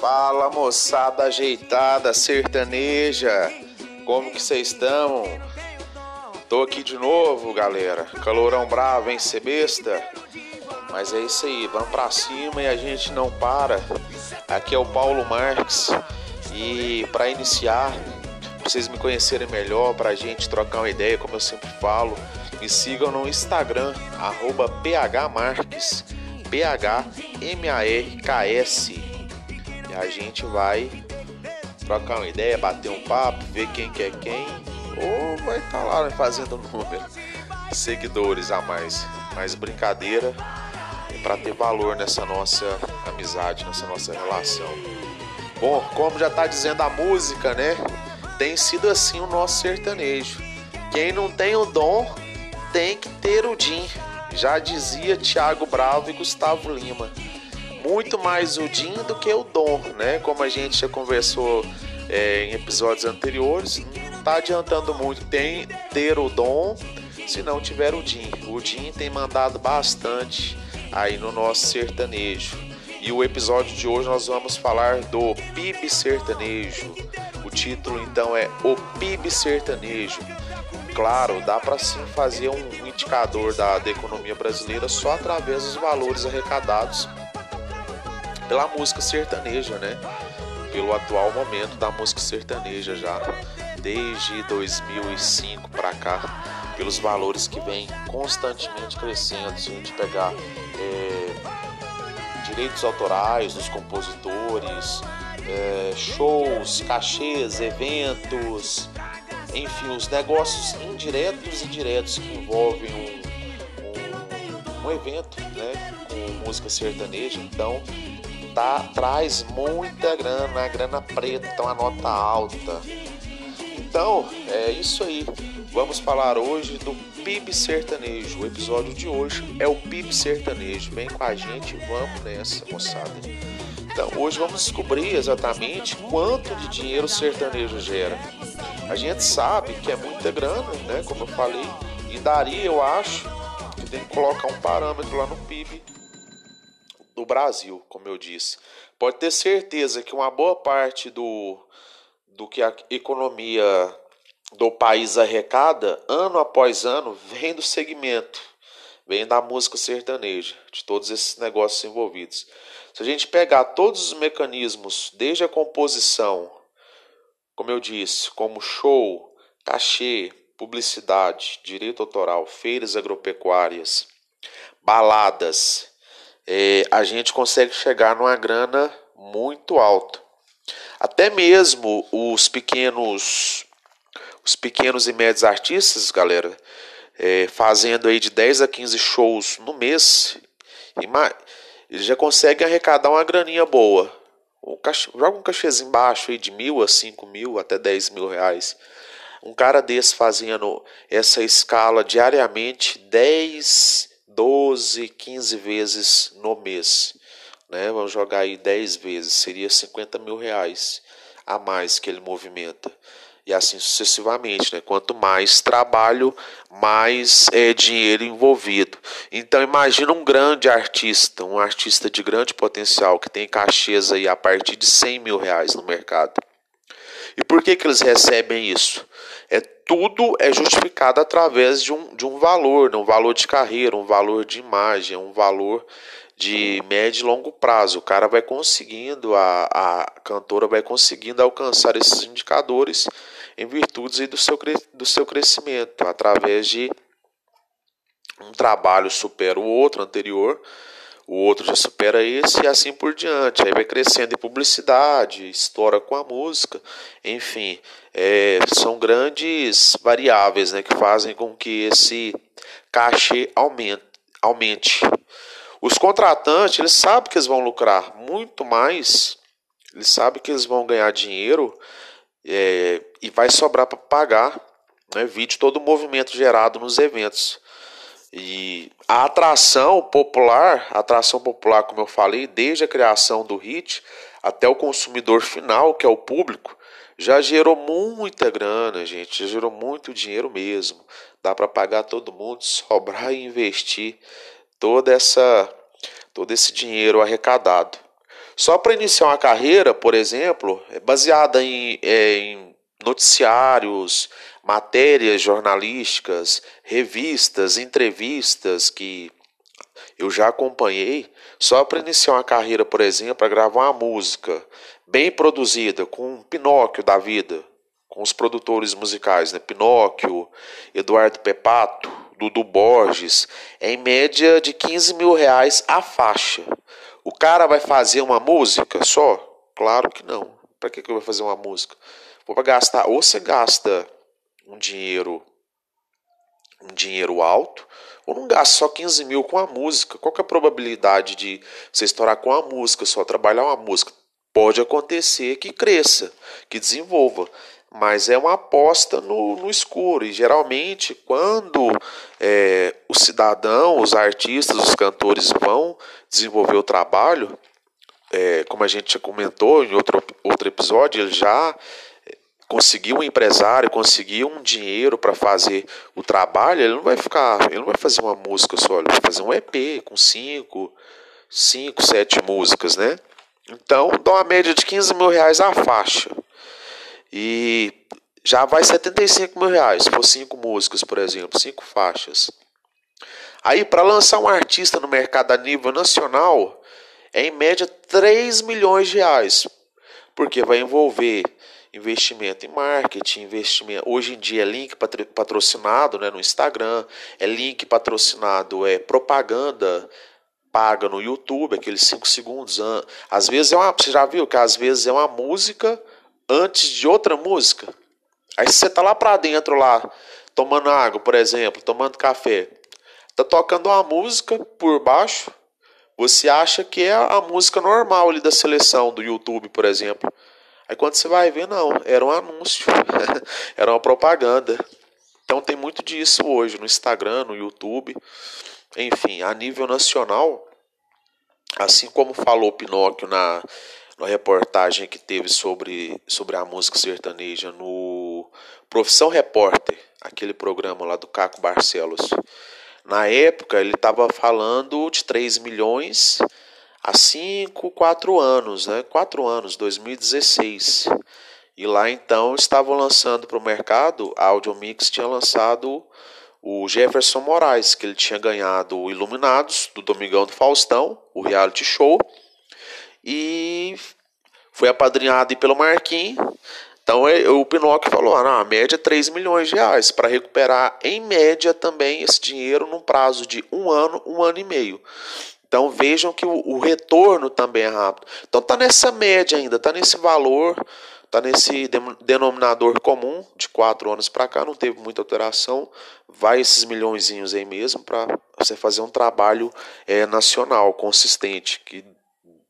Fala moçada ajeitada, sertaneja, como que vocês estão? Tô aqui de novo, galera. Calorão bravo, hein, ser besta? Mas é isso aí, vamos pra cima e a gente não para. Aqui é o Paulo Marques e para iniciar, pra vocês me conhecerem melhor, pra gente trocar uma ideia, como eu sempre falo, me sigam no Instagram, arroba phmarques, P-H-M-A-R-K-S. E a gente vai trocar uma ideia, bater um papo, ver quem quer quem, ou vai estar tá lá fazendo número, seguidores a mais. Mas brincadeira para ter valor nessa nossa amizade, nessa nossa relação. Bom, como já está dizendo a música, né? Tem sido assim o nosso sertanejo. Quem não tem o dom tem que ter o Din. Já dizia Tiago Bravo e Gustavo Lima. Muito mais o Din do que o dom, né? Como a gente já conversou é, em episódios anteriores, não tá adiantando muito ter o dom se não tiver o Din. O Din tem mandado bastante aí no nosso sertanejo. E o episódio de hoje nós vamos falar do PIB sertanejo. O título então é O PIB sertanejo claro, dá para sim fazer um indicador da, da economia brasileira só através dos valores arrecadados pela música sertaneja, né? Pelo atual momento da música sertaneja já desde 2005 para cá, pelos valores que vem constantemente crescendo. Se a gente pegar é, direitos autorais dos compositores, é, shows, cachês, eventos, enfim, os negócios indiretos e diretos que envolvem um, um, um evento né, com música sertaneja, então traz muita grana, grana preta, então a nota alta. Então, é isso aí. Vamos falar hoje do PIB sertanejo. O episódio de hoje é o PIB sertanejo. Vem com a gente, vamos nessa, moçada. Então, hoje vamos descobrir exatamente quanto de dinheiro o sertanejo gera. A gente sabe que é muita grana, né? Como eu falei, e daria, eu acho, que tem que colocar um parâmetro lá no PIB do Brasil, como eu disse. Pode ter certeza que uma boa parte do, do que a economia do país arrecada, ano após ano, vem do segmento, vem da música sertaneja, de todos esses negócios envolvidos. Se a gente pegar todos os mecanismos, desde a composição, como eu disse, como show, cachê, publicidade, direito autoral, feiras agropecuárias, baladas, é, a gente consegue chegar numa grana muito alta. Até mesmo os pequenos, os pequenos e médios artistas, galera, é, fazendo aí de 10 a 15 shows no mês, eles já conseguem arrecadar uma graninha boa um cachê, joga um cachezinho baixo aí de mil a cinco mil, até dez mil reais. Um cara desse fazendo essa escala diariamente 10, 12, 15 vezes no mês. Né? Vamos jogar aí 10 vezes, seria 50 mil reais a mais que ele movimenta e assim sucessivamente. Né? Quanto mais trabalho, mais é, dinheiro envolvido. Então imagina um grande artista, um artista de grande potencial que tem cachês aí a partir de 100 mil reais no mercado. E por que, que eles recebem isso? É tudo é justificado através de um, de um valor, um valor de carreira, um valor de imagem, um valor de médio e longo prazo. O cara vai conseguindo, a, a cantora vai conseguindo alcançar esses indicadores em virtude do seu, do seu crescimento, através de um trabalho supera o outro anterior, o outro já supera esse e assim por diante. Aí vai crescendo em publicidade, estoura com a música, enfim, é, são grandes variáveis né, que fazem com que esse cachê aumente. aumente. Os contratantes, eles sabem que eles vão lucrar muito mais, eles sabem que eles vão ganhar dinheiro é, e vai sobrar para pagar, né, vídeo todo o movimento gerado nos eventos. E a atração popular, a atração popular, como eu falei, desde a criação do hit até o consumidor final, que é o público, já gerou muita grana, gente, já gerou muito dinheiro mesmo. Dá para pagar todo mundo, sobrar e investir toda essa todo esse dinheiro arrecadado. Só para iniciar uma carreira, por exemplo, é baseada em, é, em noticiários, matérias jornalísticas, revistas, entrevistas que eu já acompanhei, só para iniciar uma carreira, por exemplo, para gravar uma música bem produzida, com um Pinóquio da vida, com os produtores musicais, né? Pinóquio, Eduardo Pepato, Dudu Borges, é em média de 15 mil reais a faixa. O cara vai fazer uma música só? Claro que não. Para que, que vou fazer uma música? Vou gastar, ou você gasta um dinheiro um dinheiro alto, ou não gasta só 15 mil com a música. Qual que é a probabilidade de você estourar com a música, só trabalhar uma música? Pode acontecer que cresça, que desenvolva, mas é uma aposta no, no escuro. E geralmente, quando é, o cidadão, os artistas, os cantores vão desenvolver o trabalho, é, como a gente já comentou em outro, outro episódio, ele já conseguiu um empresário, conseguiu um dinheiro para fazer o trabalho, ele não vai ficar, ele não vai fazer uma música só, ele vai fazer um EP com cinco, cinco, sete músicas, né? Então dá uma média de 15 mil reais a faixa. E já vai 75 mil reais, se for cinco músicas, por exemplo, cinco faixas. Aí, para lançar um artista no mercado a nível nacional, é em média 3 milhões de reais. Porque vai envolver investimento em marketing, investimento. Hoje em dia é link patrocinado né, no Instagram, é link patrocinado, é propaganda paga no YouTube, aqueles 5 segundos. Às vezes é uma. Você já viu que às vezes é uma música antes de outra música. Aí você tá lá para dentro lá, tomando água, por exemplo, tomando café. Tá tocando uma música por baixo. Você acha que é a música normal ali da seleção do YouTube, por exemplo. Aí quando você vai ver, não, era um anúncio, era uma propaganda. Então tem muito disso hoje no Instagram, no YouTube, enfim, a nível nacional, assim como falou Pinóquio na, na reportagem que teve sobre, sobre a música sertaneja no Profissão Repórter, aquele programa lá do Caco Barcelos. Na época ele estava falando de 3 milhões há 5, 4 anos, né? 4 anos, 2016. E lá então estavam lançando para o mercado, a Audio Mix tinha lançado o Jefferson Moraes, que ele tinha ganhado o Iluminados do Domingão do Faustão, o reality show, e foi apadrinhado pelo Marquinhos. Então é, o Pinóquio falou: ah, a média é 3 milhões de reais para recuperar em média também esse dinheiro num prazo de um ano, um ano e meio. Então vejam que o, o retorno também é rápido. Então está nessa média ainda, está nesse valor, está nesse denominador comum de quatro anos para cá, não teve muita alteração. Vai esses milhõeszinhos aí mesmo para você fazer um trabalho é, nacional consistente que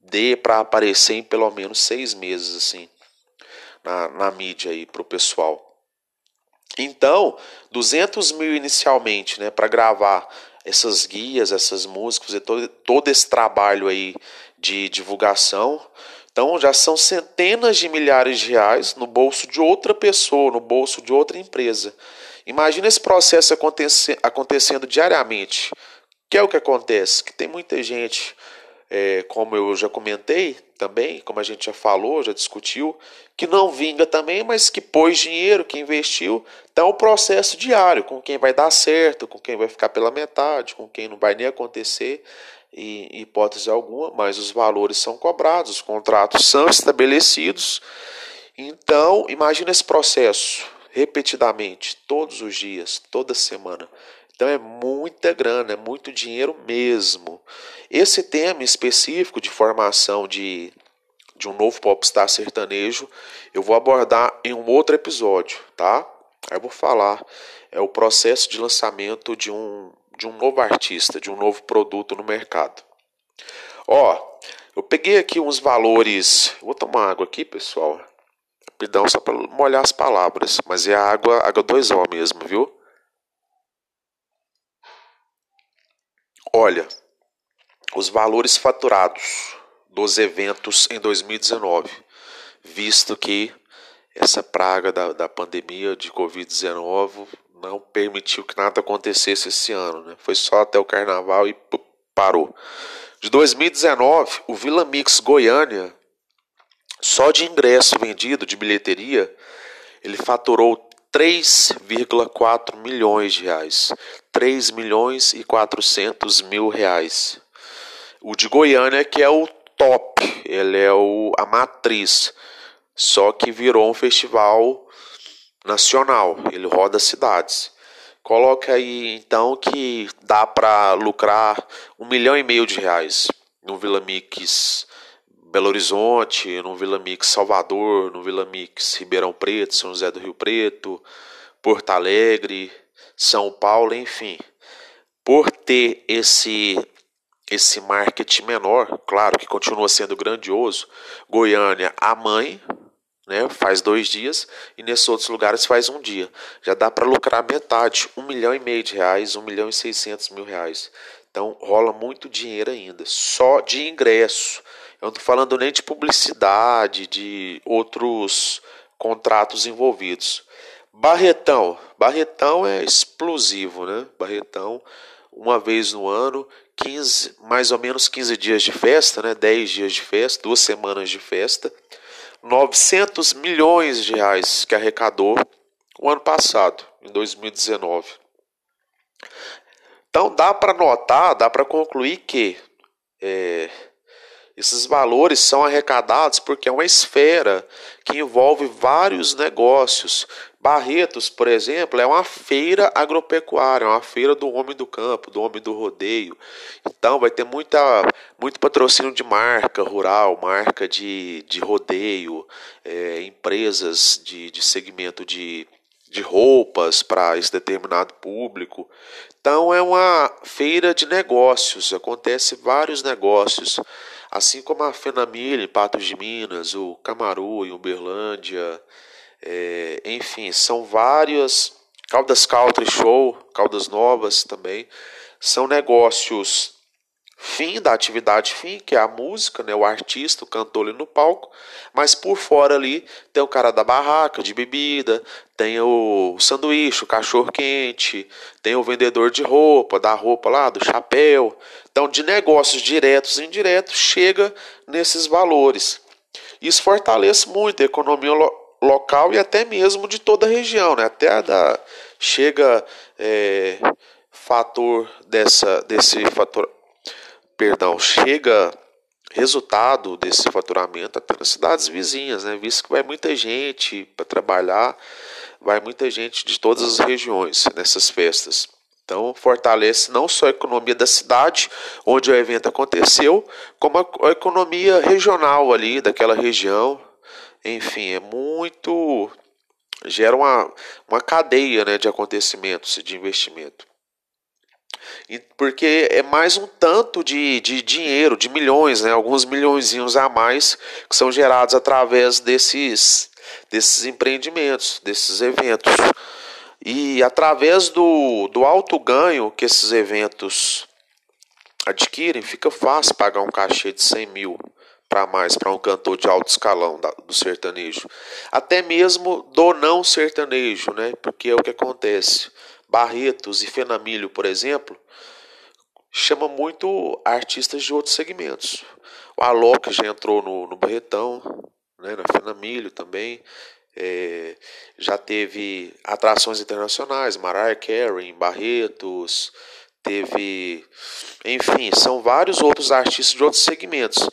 dê para aparecer em pelo menos seis meses assim na, na mídia aí para o pessoal. Então, 200 mil inicialmente, né, para gravar essas guias, essas músicas, fazer todo, todo esse trabalho aí de divulgação. Então já são centenas de milhares de reais no bolso de outra pessoa, no bolso de outra empresa. Imagina esse processo acontecer, acontecendo diariamente. Que é o que acontece? Que tem muita gente é, como eu já comentei também, como a gente já falou, já discutiu, que não vinga também, mas que pôs dinheiro, que investiu. Então, é um processo diário, com quem vai dar certo, com quem vai ficar pela metade, com quem não vai nem acontecer, em hipótese alguma, mas os valores são cobrados, os contratos são estabelecidos. Então, imagina esse processo repetidamente, todos os dias, toda semana. Então é muita grana, é muito dinheiro mesmo. Esse tema específico de formação de, de um novo popstar sertanejo, eu vou abordar em um outro episódio, tá? Aí eu vou falar é o processo de lançamento de um, de um novo artista, de um novo produto no mercado. Ó, eu peguei aqui uns valores. Vou tomar água aqui, pessoal. Rapidão, só para molhar as palavras. Mas é água, água 2O mesmo, viu? Olha, os valores faturados dos eventos em 2019, visto que essa praga da, da pandemia de Covid-19 não permitiu que nada acontecesse esse ano, né? Foi só até o carnaval e parou. De 2019, o Vila Mix Goiânia, só de ingresso vendido, de bilheteria, ele faturou 3,4 milhões de reais. 3 milhões e 400 mil reais. O de Goiânia, que é o top, ele é o, a matriz, só que virou um festival nacional, ele roda cidades. Coloca aí então que dá para lucrar um milhão e meio de reais no Vila Mix Belo Horizonte, no Vila Mix Salvador, no Vila Mix Ribeirão Preto, São José do Rio Preto, Porto Alegre, São Paulo, enfim. Por ter esse esse marketing menor, claro que continua sendo grandioso, Goiânia, a mãe, né? Faz dois dias e nesses outros lugares faz um dia. Já dá para lucrar metade, um milhão e meio de reais, um milhão e seiscentos mil reais. Então rola muito dinheiro ainda, só de ingresso. Eu não estou falando nem de publicidade, de outros contratos envolvidos. Barretão, Barretão é explosivo, né? Barretão, uma vez no ano, 15, mais ou menos 15 dias de festa, né? 10 dias de festa, duas semanas de festa. 900 milhões de reais que arrecadou o ano passado, em 2019. Então dá para notar, dá para concluir que é, esses valores são arrecadados porque é uma esfera que envolve vários negócios. Barretos, por exemplo, é uma feira agropecuária, é uma feira do homem do campo, do homem do rodeio. Então vai ter muita, muito patrocínio de marca rural, marca de, de rodeio, é, empresas de, de segmento de, de roupas para esse determinado público. Então é uma feira de negócios, acontece vários negócios. Assim como a Fenamilha em Patos de Minas, o Camaru em Uberlândia, é, enfim, são várias. Caldas Country Show, Caldas Novas também, são negócios fim da atividade fim, que é a música, né, o artista, o cantor ali no palco, mas por fora ali tem o cara da barraca de bebida, tem o sanduíche, o cachorro quente, tem o vendedor de roupa, da roupa lá, do chapéu. Então, de negócios diretos e indiretos, chega nesses valores. Isso fortalece muito a economia local e até mesmo de toda a região, né? Até da chega é, fator dessa desse fator perdão, chega resultado desse faturamento até nas cidades vizinhas, né? Visto que vai muita gente para trabalhar, vai muita gente de todas as regiões nessas festas. Então, fortalece não só a economia da cidade onde o evento aconteceu, como a, economia regional ali daquela região. Enfim, é muito. gera uma, uma cadeia né, de acontecimentos e de investimento. Porque é mais um tanto de, de dinheiro, de milhões, né? alguns milhões a mais que são gerados através desses, desses empreendimentos, desses eventos. E através do, do alto ganho que esses eventos adquirem, fica fácil pagar um cachê de 100 mil para mais para um cantor de alto escalão da, do sertanejo. Até mesmo do não sertanejo, né? Porque é o que acontece. Barretos e Fenamilho, por exemplo, chama muito artistas de outros segmentos. O Alok já entrou no, no Barretão, né, na Fenamilho também. É, já teve atrações internacionais, Mariah Carey, Barretos, teve, enfim, são vários outros artistas de outros segmentos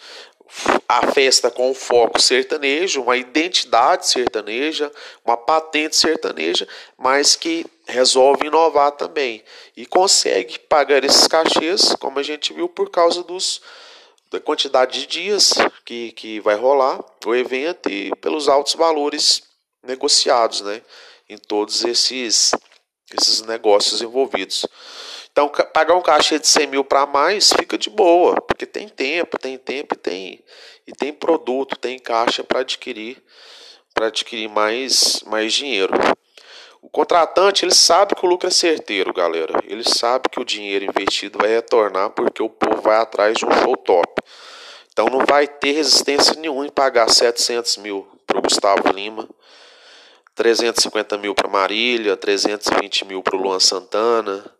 a festa com foco sertanejo, uma identidade sertaneja, uma patente sertaneja, mas que resolve inovar também e consegue pagar esses cachês, como a gente viu, por causa dos, da quantidade de dias que, que vai rolar o evento e pelos altos valores negociados né, em todos esses, esses negócios envolvidos. Então, pagar um cachê de 100 mil para mais fica de boa, porque tem tempo, tem tempo e tem, e tem produto, tem caixa para adquirir, para adquirir mais, mais dinheiro. O contratante ele sabe que o lucro é certeiro, galera. Ele sabe que o dinheiro investido vai retornar porque o povo vai atrás de um show top. Então não vai ter resistência nenhuma em pagar 700 mil para o Gustavo Lima, 350 mil para Marília, 320 mil para o Luan Santana,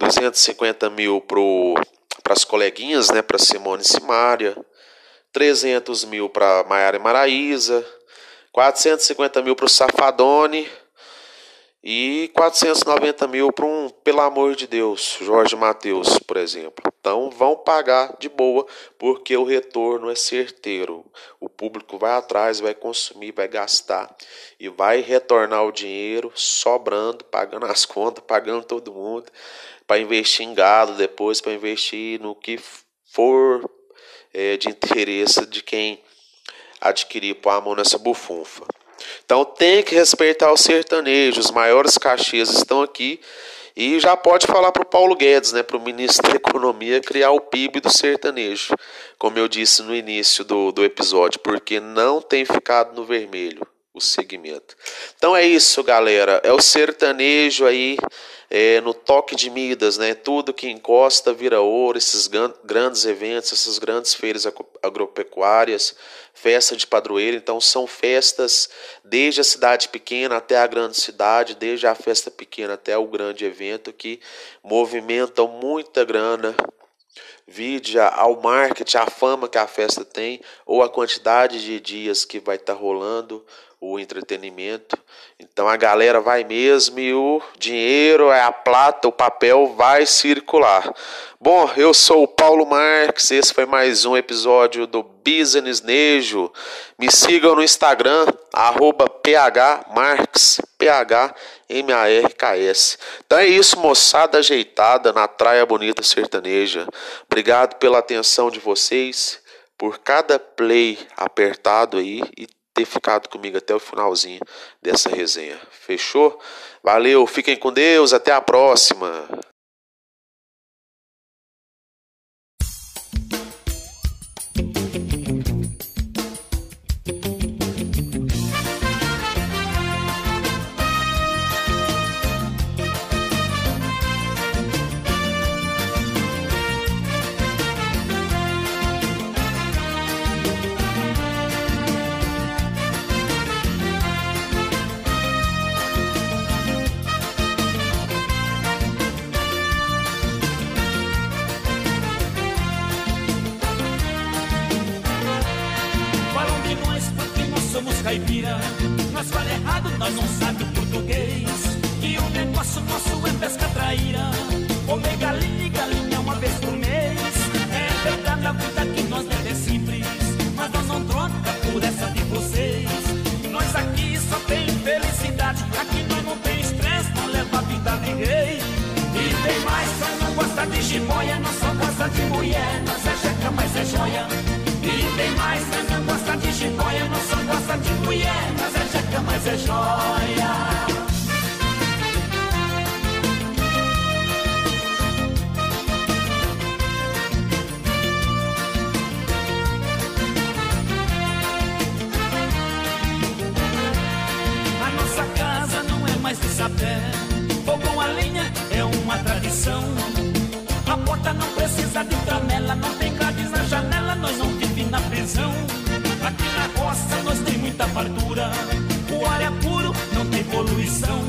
250 mil para as coleguinhas, né, para Simone e Simária, 300 mil para Maiara e Maraísa, 450 mil para o Safadone e 490 mil para um, pelo amor de Deus, Jorge Matheus, por exemplo. Então vão pagar de boa, porque o retorno é certeiro. O público vai atrás, vai consumir, vai gastar e vai retornar o dinheiro sobrando, pagando as contas, pagando todo mundo, para investir em gado depois, para investir no que for é, de interesse de quem adquirir pôr a mão nessa bufunfa. Então tem que respeitar o sertanejo, os maiores caxias estão aqui. E já pode falar para o Paulo Guedes, né, para o ministro da Economia, criar o PIB do sertanejo, como eu disse no início do, do episódio, porque não tem ficado no vermelho o segmento. Então é isso, galera. É o sertanejo aí é, no toque de Midas, né? Tudo que encosta vira ouro, esses grandes eventos, essas grandes feiras agropecuárias, festa de padroeiro. Então são festas desde a cidade pequena até a grande cidade, desde a festa pequena até o grande evento que movimentam muita grana vide ao marketing, a fama que a festa tem, ou a quantidade de dias que vai estar tá rolando o entretenimento. Então a galera vai mesmo e o dinheiro, é a plata, o papel vai circular. Bom, eu sou o Paulo Marques, esse foi mais um episódio do Business Nejo. Me sigam no Instagram, arroba phmarks, P-H-M-A-R-K-S. Então é isso, moçada ajeitada na Traia Bonita Sertaneja. Obrigado pela atenção de vocês, por cada play apertado aí e ter ficado comigo até o finalzinho dessa resenha. Fechou? Valeu, fiquem com Deus, até a próxima. Nós fala errado, nós não sabe português. E o negócio nosso é pesca traíra. Comer galinha e galinha uma vez por mês. É verdade, a vida que nós leva é simples. Mas nós não troca por essa de vocês. Nós aqui só tem felicidade. Aqui nós não tem estresse, não leva a vida de rei. E tem mais, nós não gosta de jiboia, nós só gosta de mulher. Nós é checa, mas é joia. E tem mais, nós não gosta de jiboia, nós só gosta de mulher. Mas é checa, mas é joia. O ar é puro, não tem poluição.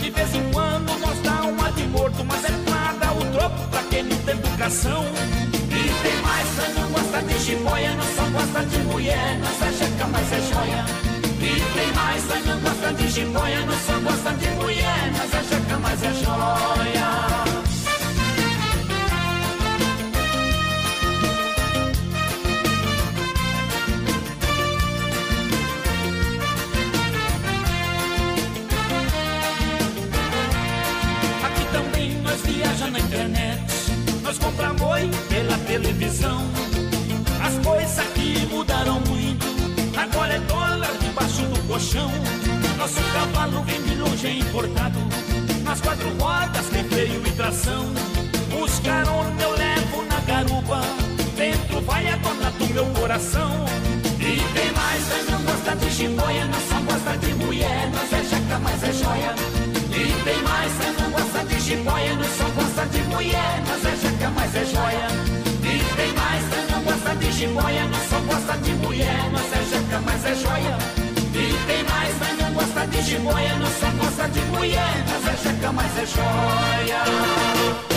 De vez em quando nós dá uma de morto, mas é pra dar o troco pra quem não tem educação. E tem mais, nós não gosta de jiboia, nós só gosta de mulher, é checa, mas é joia. E tem mais, nós não gosta de jiboia, nós só gosta de mulher, é checa, mas é joia. Compra boi pela televisão. As coisas aqui mudaram muito, agora é dólar debaixo do colchão. Nosso cavalo vem de longe é importado, nas quatro rodas tem freio e tração. Os carona eu levo na garupa, dentro vai a dona do meu coração. E tem mais, nós não gosta de jiboia, nós só gosta de mulher, nós é jaca, mas é joia. E tem mais, nós não jiboia, nós só gosta de mulher, nós é jaca, mas é joia. E tem mais, não gosta de jiboia, nós só gosta de mulher, nós é jaca, mas é joia. E tem mais, não gosta de jiboia, nós só gosta de mulher, nós é jaca, mas é joia.